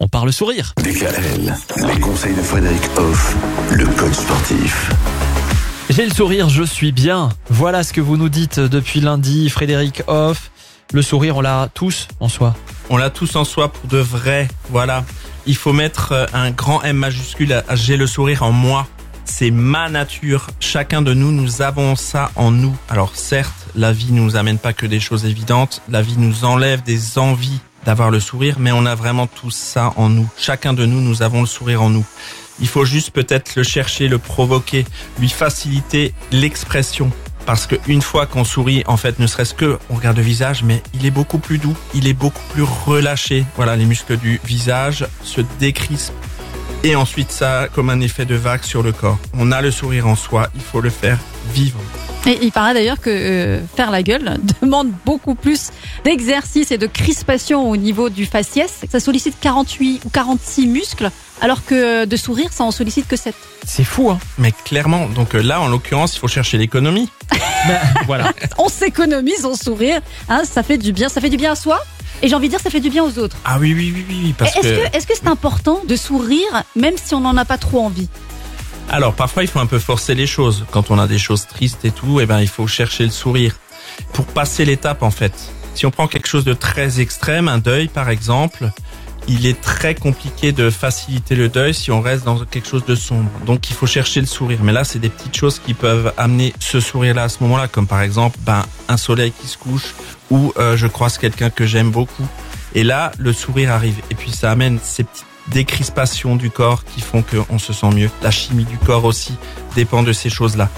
on parle sourire. DKL, les conseils de Frédéric Hoff, le coach sportif. J'ai le sourire, je suis bien. Voilà ce que vous nous dites depuis lundi, Frédéric Hoff. Le sourire, on l'a tous en soi. On l'a tous en soi pour de vrai. Voilà. Il faut mettre euh, un grand M majuscule à j'ai le sourire en moi. C'est ma nature. Chacun de nous, nous avons ça en nous. Alors certes, la vie ne nous amène pas que des choses évidentes. La vie nous enlève des envies d'avoir le sourire, mais on a vraiment tout ça en nous. Chacun de nous, nous avons le sourire en nous. Il faut juste peut-être le chercher, le provoquer, lui faciliter l'expression. Parce qu'une fois qu'on sourit, en fait, ne serait-ce que on regarde le visage, mais il est beaucoup plus doux, il est beaucoup plus relâché. Voilà, les muscles du visage se décrispent. Et ensuite, ça comme un effet de vague sur le corps. On a le sourire en soi, il faut le faire vivre. Et il paraît d'ailleurs que euh, faire la gueule demande beaucoup plus d'exercice et de crispation au niveau du faciès. Ça sollicite 48 ou 46 muscles, alors que de sourire, ça en sollicite que 7. C'est fou, hein Mais clairement, donc euh, là, en l'occurrence, il faut chercher l'économie. Ben, Voilà. On s'économise en sourire, hein, ça fait du bien, ça fait du bien à soi. Et j'ai envie de dire, ça fait du bien aux autres. Ah oui, oui, oui, oui, oui, parce Est-ce que... que est-ce que c'est important de sourire, même si on n'en a pas trop envie? Alors parfois il faut un peu forcer les choses. Quand on a des choses tristes et tout, eh ben il faut chercher le sourire pour passer l'étape en fait. Si on prend quelque chose de très extrême, un deuil par exemple, il est très compliqué de faciliter le deuil si on reste dans quelque chose de sombre. Donc il faut chercher le sourire. Mais là c'est des petites choses qui peuvent amener ce sourire-là à ce moment-là, comme par exemple ben, un soleil qui se couche ou euh, je croise quelqu'un que j'aime beaucoup. Et là le sourire arrive. Et puis ça amène ces petites décrispations du corps qui font qu'on se sent mieux. La chimie du corps aussi dépend de ces choses-là.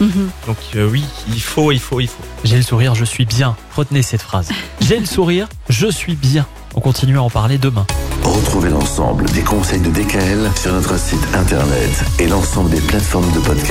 Donc euh, oui, il faut, il faut, il faut. J'ai le sourire, je suis bien. Retenez cette phrase. J'ai le sourire, je suis bien. On continue à en parler demain. Retrouvez l'ensemble des conseils de DKL sur notre site internet et l'ensemble des plateformes de podcast.